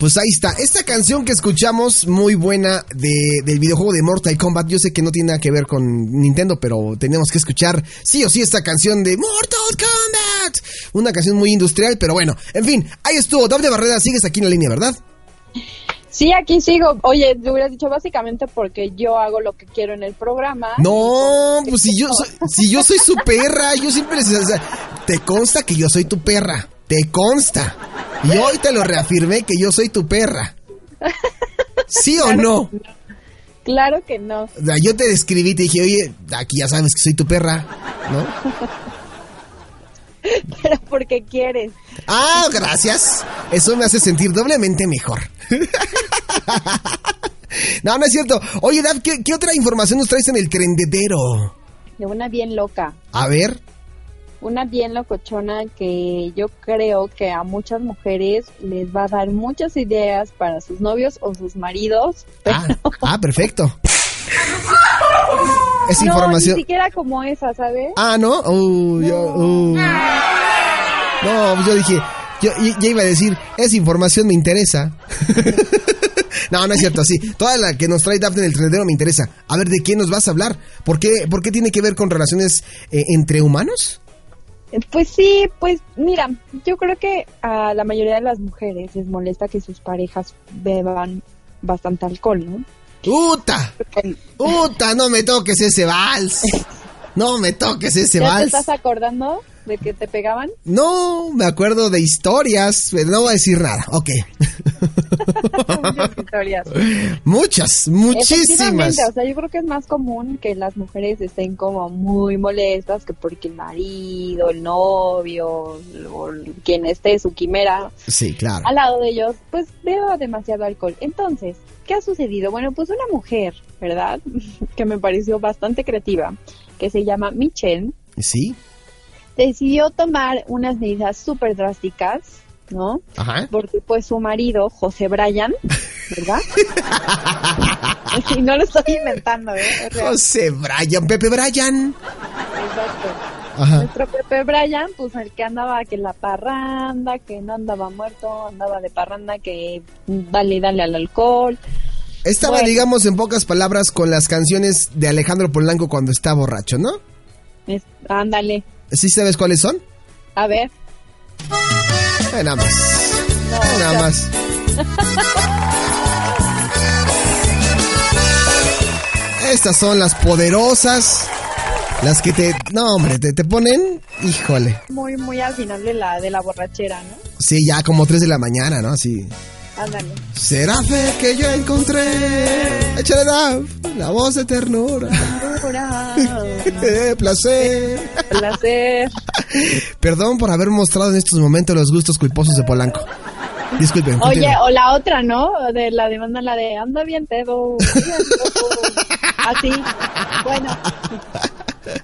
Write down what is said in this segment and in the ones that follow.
Pues ahí está. Esta canción que escuchamos, muy buena, de, del videojuego de Mortal Kombat. Yo sé que no tiene nada que ver con Nintendo, pero tenemos que escuchar sí o sí esta canción de Mortal Kombat. Una canción muy industrial, pero bueno. En fin, ahí estuvo. Doble Barrera, sigues aquí en la línea, ¿verdad? Sí, aquí sigo. Oye, te hubieras dicho básicamente porque yo hago lo que quiero en el programa. No, pues si yo soy, si yo soy su perra, yo siempre les, o sea, te consta que yo soy tu perra, te consta. Y hoy te lo reafirmé que yo soy tu perra. ¿Sí o no? Claro que no. Yo te describí, te dije, oye, aquí ya sabes que soy tu perra, ¿no? Pero porque quieres. Ah, gracias. Eso me hace sentir doblemente mejor. No, no es cierto. Oye, Dad, ¿qué, qué otra información nos traes en el trendedero? De una bien loca. A ver. Una bien locochona que yo creo que a muchas mujeres les va a dar muchas ideas para sus novios o sus maridos. Ah, ah, perfecto. Es no, información. ni siquiera como esa, ¿sabes? Ah, ¿no? Uh, yo, uh. No, pues yo dije, yo ya iba a decir, esa información me interesa. no, no es cierto, sí. Toda la que nos trae Daphne del trendero me interesa. A ver, ¿de quién nos vas a hablar? ¿Por qué, por qué tiene que ver con relaciones eh, entre humanos? Pues sí, pues mira, yo creo que a la mayoría de las mujeres les molesta que sus parejas beban bastante alcohol, ¿no? ¡Uta! Porque ¡Uta! No me toques ese vals. No me toques ese ¿Ya te vals. estás acordando de que te pegaban? No, me acuerdo de historias, pero no voy a decir nada. Ok. Muchas historias. Muchas, muchísimas. O sea, yo creo que es más común que las mujeres estén como muy molestas que porque el marido, el novio, o quien esté, su quimera, Sí, claro. al lado de ellos, pues beba demasiado alcohol. Entonces, ¿qué ha sucedido? Bueno, pues una mujer, ¿verdad? que me pareció bastante creativa, que se llama Michelle, Sí, decidió tomar unas medidas súper drásticas, ¿no? ajá. Porque pues su marido, José Bryan, ¿verdad? y no lo estoy inventando, ¿eh? José Bryan, Pepe Bryan. Exacto. Ajá. Nuestro Pepe Bryan, pues el que andaba que en la parranda, que no andaba muerto, andaba de parranda, que dale, dale al alcohol. Estaba, Bueno. digamos, en pocas palabras, con las canciones de Alejandro Polanco cuando está borracho, ¿no? Es- ándale. ¿Sí sabes cuáles son? A ver. Nada más. No, nada más. Estas son las poderosas. Las que te... No, hombre, te, te ponen... Híjole. Muy, muy al final de la, de la borrachera, ¿no? Sí, ya como 3 de la mañana, ¿no? Así. Ándale. Será fe que yo encontré. Échale Daf, la voz de ternura. Eh, placer. placer. Perdón por haber mostrado en estos momentos los gustos culposos de Polanco. Disculpen. Oye, o la otra, ¿no? De la demanda, la de anda bien pedo. bien pedo". Así. Bueno.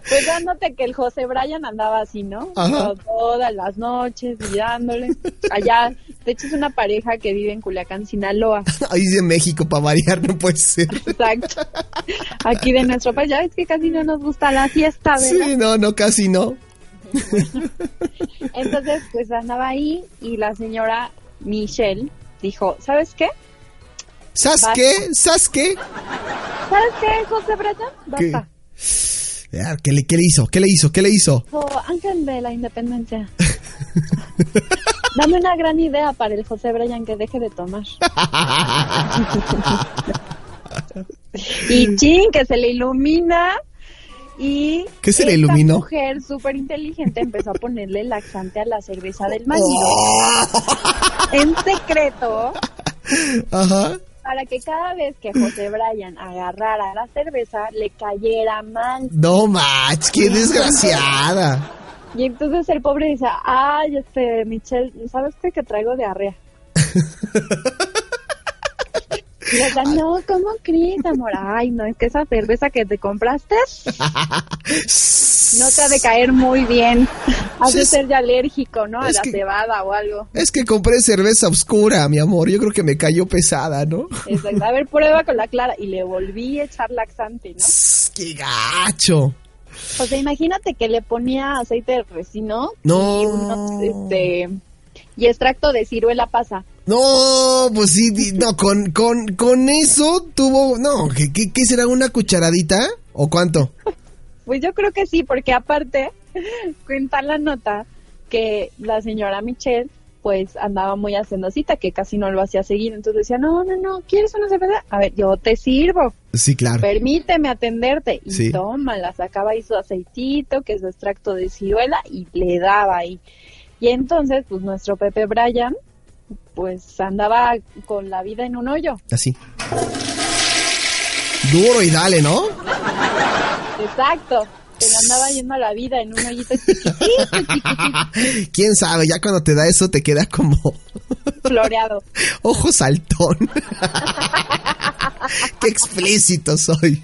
Pues dándote que el José Bryan andaba así, ¿no? Ajá. Todas las noches mirándole. Allá, de hecho es una pareja que vive en Culiacán, Sinaloa. Ahí de México, para variar, no puede ser. Exacto. Aquí de nuestro país, ya ves que casi no nos gusta la fiesta, ¿verdad? Sí, no, no, casi no. Entonces, pues andaba ahí y la señora Michelle dijo, ¿sabes qué? ¿Sabes Basta. qué? ¿Sabes qué? ¿Sabes qué, José? ¿Qué? Basta. Ah, ¿Qué le, ¿Qué le hizo? ¿Qué le hizo? ¿Qué le hizo? Oh, Ángel de la Independencia. Dame una gran idea para el José Bryan que deje de tomar. y chin, que se le ilumina. Y ¿Qué se le esta iluminó? mujer súper inteligente empezó a ponerle laxante a la cerveza del marido. Oh. En secreto, Ajá. para que cada vez que José Bryan agarrara la cerveza, le cayera mal. No, mach, qué desgraciada. Y entonces el pobre dice, ay, este, Michelle, ¿sabes qué? Que traigo diarrea. Y le dice, no, ¿cómo crees, amor? Ay, no, es que esa cerveza que te compraste no te ha de caer muy bien. Has de ser ya alérgico, ¿no? A la que- cebada o algo. Es que compré cerveza oscura, mi amor. Yo creo que me cayó pesada, ¿no? Exacto. A ver, prueba con la clara. Y le volví a echar laxante, ¿no? ¡Qué gacho! O sea, imagínate que le ponía aceite de resino No. y unos, este, y extracto de ciruela pasa. No, pues sí, no, con, con, con eso tuvo, no, ¿qué, qué, qué será una cucharadita? ¿O cuánto? Pues yo creo que sí, porque aparte cuenta la nota que la señora Michelle pues andaba muy hacendosita, que casi no lo hacía seguir, entonces decía, no, no, no, ¿quieres una cerveza? A ver, yo te sirvo, Sí, claro. permíteme atenderte. Y Sí. toma, la sacaba ahí su aceitito, que es su extracto de ciruela, y le daba ahí. Y entonces, pues nuestro Pepe Bryan, pues andaba con la vida en un hoyo. Así. Duro y dale, ¿no? Exacto. Se le andaba yendo a la vida en un hoyito chiquitito, chiquitito, Quién sabe, ya cuando te da eso te queda como floreado. ojo saltón. Qué explícito soy.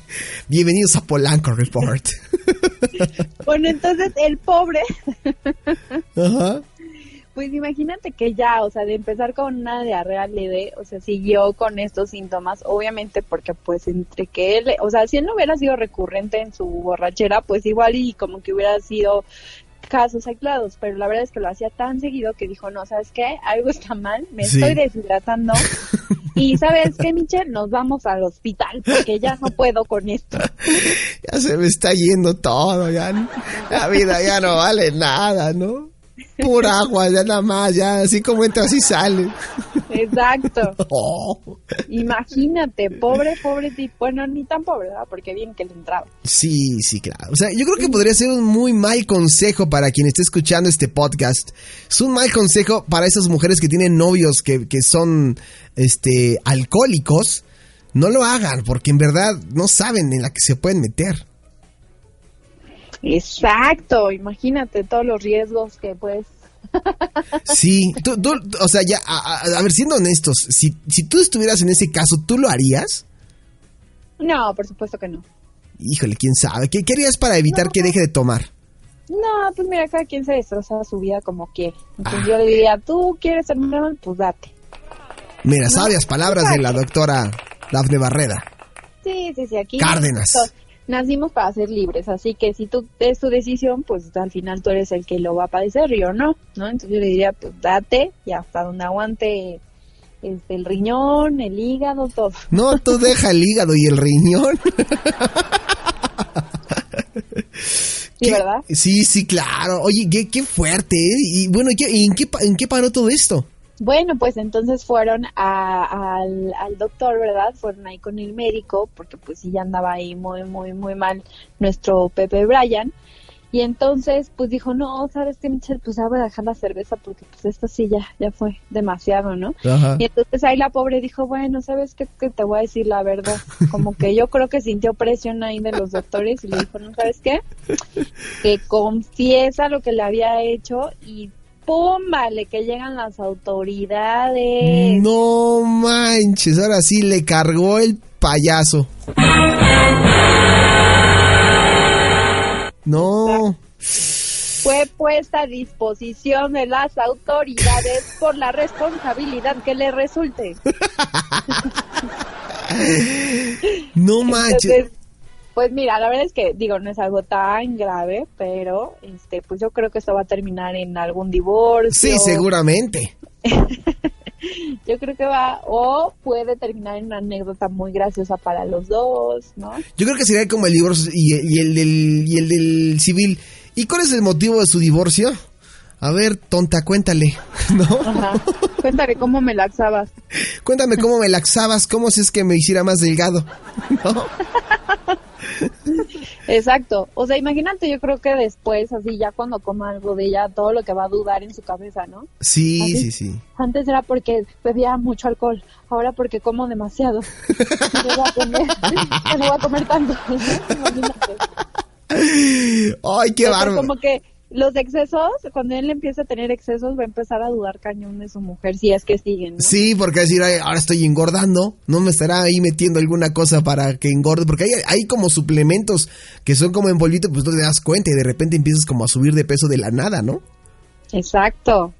Bienvenidos a Polanco Report. Bueno, entonces el pobre, Ajá. Pues imagínate que ya, o sea, de empezar con una diarrea leve, o sea, siguió con estos síntomas, obviamente porque pues entre que él, o sea, si él no hubiera sido recurrente en su borrachera, pues igual y como que hubiera sido casos aislados, pero la verdad es que lo hacía tan seguido que dijo, no, ¿sabes qué? Algo está mal, me Sí. estoy deshidratando. Y ¿sabes qué, Michelle? Nos vamos al hospital porque ya no puedo con esto. Ya se me está yendo todo, ya. La vida ya no vale nada, ¿no? Pura agua, ya nada más, ya así como entra, así sale. Exacto. Imagínate, pobre, pobre tipo. Bueno, ni tan pobre, ¿verdad? Porque bien que le entraba. Sí, sí, claro. O sea, yo creo que podría ser un muy mal consejo para quien esté escuchando este podcast. Es un mal consejo para esas mujeres que tienen novios que, que son este alcohólicos. No lo hagan, porque en verdad no saben en la que se pueden meter. Exacto, imagínate todos los riesgos que pues Sí, tú, tú- o sea, ya, a, a- a ver, siendo honestos, si, si tú estuvieras en ese caso, ¿tú lo harías? no, por supuesto que no. Híjole, quién sabe. ¿Qué, qué harías para evitar que deje de tomar? No, pues mira, cada quien se destroza su vida como quiere. Entonces yo le diría, tú quieres ser mal, pues date. Mira, sabias palabras de la doctora Dafne Barreda. Sí, sí, sí, aquí Cárdenas. Nacimos para ser libres, así que si tú es tu decisión, pues al final tú eres el que lo va a padecer, yo no, ¿no? Entonces yo le diría, pues date y hasta donde aguante este, el riñón, el hígado, todo. No, tú deja el hígado y el riñón. Sí, ¿Qué? ¿verdad? Sí, sí, claro. Oye, qué, qué fuerte, ¿eh? Y bueno, ¿y qué- en, qué, en qué paró todo esto? Bueno, pues entonces fueron a- al, al doctor, ¿verdad? Fueron ahí con el médico, porque pues sí ya andaba ahí muy, muy, muy mal nuestro Pepe Bryan. Y entonces, pues dijo, no, ¿sabes qué, Michelle? Pues ya voy a dejar la cerveza porque pues esto sí ya, ya fue demasiado, ¿no? Ajá. Y entonces ahí la pobre dijo, bueno, ¿sabes qué? Que te voy a decir la verdad. Como que yo creo que sintió presión ahí de los doctores y le dijo, ¿no sabes qué? Que confiesa lo que le había hecho y ¡pum! Vale, que llegan las autoridades. No manches, ahora sí le cargó el payaso. No. Fue puesta a disposición de las autoridades por la responsabilidad que le resulte. No manches. Entonces, pues mira, la verdad es que digo, no es algo tan grave, pero este pues yo creo que esto va a terminar en algún divorcio. Sí, seguramente. Yo creo que va o puede terminar en una anécdota muy graciosa para los dos, ¿no? Yo creo que sería como el divorcio y, y el del, y el del civil. ¿Y cuál es el motivo de su divorcio? A ver, tonta, cuéntale, ¿no? Ajá. Cuéntame cómo me laxabas. Cuéntame cómo me laxabas, cómo si es que me hiciera más delgado, ¿no? Exacto. O sea, imagínate, yo creo que después, así ya cuando coma algo de ella, todo lo que va a dudar en su cabeza, ¿no? Sí, ¿Así? sí, sí. Antes era porque bebía mucho alcohol, ahora porque como demasiado. No voy a comer, ya no voy a comer tanto. Imagínate. Ay, qué bárbaro. Como que los excesos, cuando él empieza a tener excesos, va a empezar a dudar cañón de su mujer, si es que siguen, ¿no? Sí, porque decir, "Ay, ahora estoy engordando, no me estará ahí metiendo alguna cosa para que engorde, porque hay, hay como suplementos que son como en polvito, pues no te das cuenta y de repente empiezas como a subir de peso de la nada, ¿no? Exacto.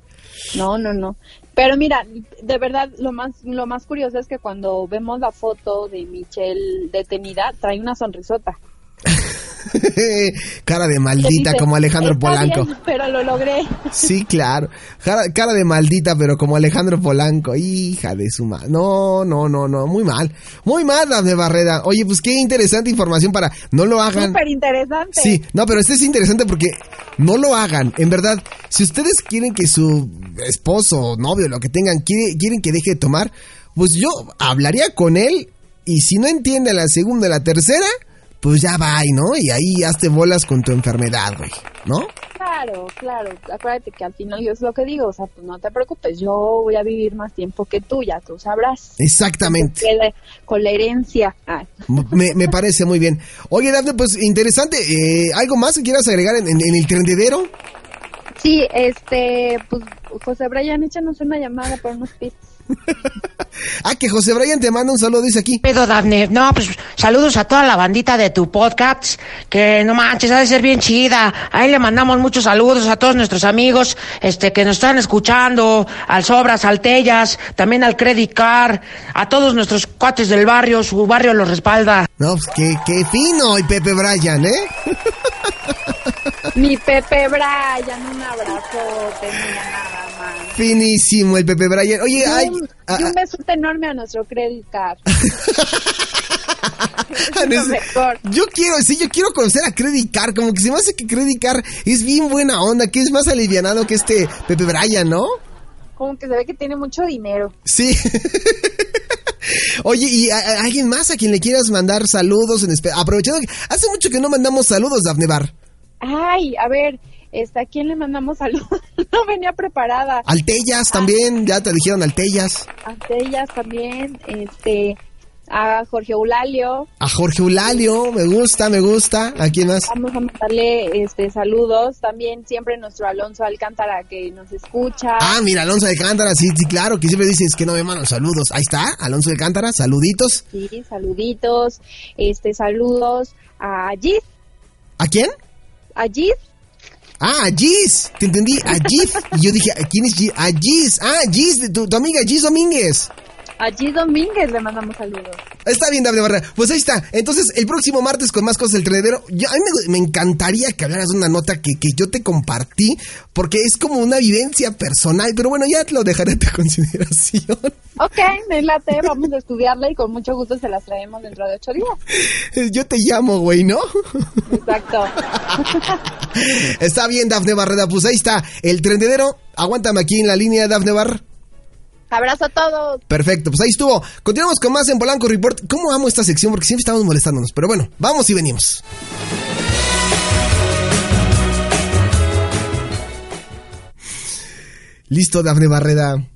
No, no, no. Pero mira, de verdad, lo más, lo más curioso es que cuando vemos la foto de Michelle detenida, trae una sonrisota. cara de maldita como Alejandro Polanco. pero lo logré. Sí, claro. Cara, de maldita, pero como Alejandro Polanco. Hija de su madre. No, no, no, no. Muy mal. Muy mal, de Barrera. Oye, pues qué interesante información para... No lo hagan. Súper interesante. Sí, no, pero este es interesante porque no lo hagan. En verdad, si ustedes quieren que su esposo, novio, lo que tengan, quieren que deje de tomar, pues yo hablaría con él y si no entiende la segunda la tercera, pues ya va, ¿no? Y ahí hazte bolas con tu enfermedad, güey, ¿no? Claro, claro. Acuérdate que al final yo es lo que digo, o sea, pues no te preocupes, yo voy a vivir más tiempo que tú, ya tú sabrás. Exactamente. Con la herencia. Me, me, parece muy bien. Oye, Dafne, pues interesante. Eh, ¿Algo más que quieras agregar en, en, el trendedero? Sí, este, pues José Brian, échanos una llamada por unos pits. ah, que José Brian te manda un saludo, dice aquí. Pedo, Daphne. No, pues saludos a toda la bandita de tu podcast. Que no manches, ha de ser bien chida. Ahí le mandamos muchos saludos a todos nuestros amigos este, que nos están escuchando. Al Sobras, al Tellas, también al Credit Card. A todos nuestros cuates del barrio. Su barrio los respalda. No, pues qué, qué fino, y Pepe Brian, ¿eh? Mi Pepe Brian, un abrazote, mira nada. Finísimo el Pepe Brian. Oye, hay... Un, ah, y un ah. besote enorme a nuestro credit card. yo quiero, sí, yo quiero conocer a Credit Card, como que se me hace que Credit Card es bien buena onda, que es más alivianado que este Pepe Brian, ¿no? Como que se ve que tiene mucho dinero. Sí. Oye, ¿y alguien más a quien le quieras mandar saludos? En Aprovechando que hace mucho que no mandamos saludos, Dafne Bar. Ay, a ver, este, ¿a quién le mandamos saludos? no venía preparada. Altellas también, ya te dijeron Altellas. Altellas también, este, a Jorge Eulalio. A Jorge Eulalio, me gusta, me gusta. ¿A quién más? Vamos a mandarle este, saludos. También siempre nuestro Alonso Alcántara que nos escucha. Ah, mira, Alonso Alcántara, sí, sí, claro, que siempre dices que no me mandan saludos. Ahí está, Alonso Alcántara, saluditos. Sí, saluditos. Este, saludos a Gis. ¿A quién? a Gis. Ah, Gis, te entendí, a Gis. Y yo dije, ¿quién es Gis? A Gis, ah, Gis, tu, tu amiga Gis Domínguez. A Gis Domínguez le mandamos saludos. Está bien, David Barra. Pues ahí está. Entonces, el próximo martes con más cosas del trenadero. a mí me, encantaría que hablaras de una nota que, que, yo te compartí, porque es como una vivencia personal. Pero bueno, ya te lo dejaré a tu consideración. Ok, me late. Vamos a estudiarla y con mucho gusto se las traemos dentro de ocho días. Yo te llamo, güey, ¿no? Exacto. está bien, Dafne Barreda. Pues ahí está. El trendedero. Aguántame aquí en la línea, Dafne Barra. Abrazo a todos. Perfecto, pues ahí estuvo. Continuamos con más en Polanco Report. ¿Cómo amo esta sección? Porque siempre estamos molestándonos. Pero bueno, vamos y venimos. Listo, Dafne Barreda.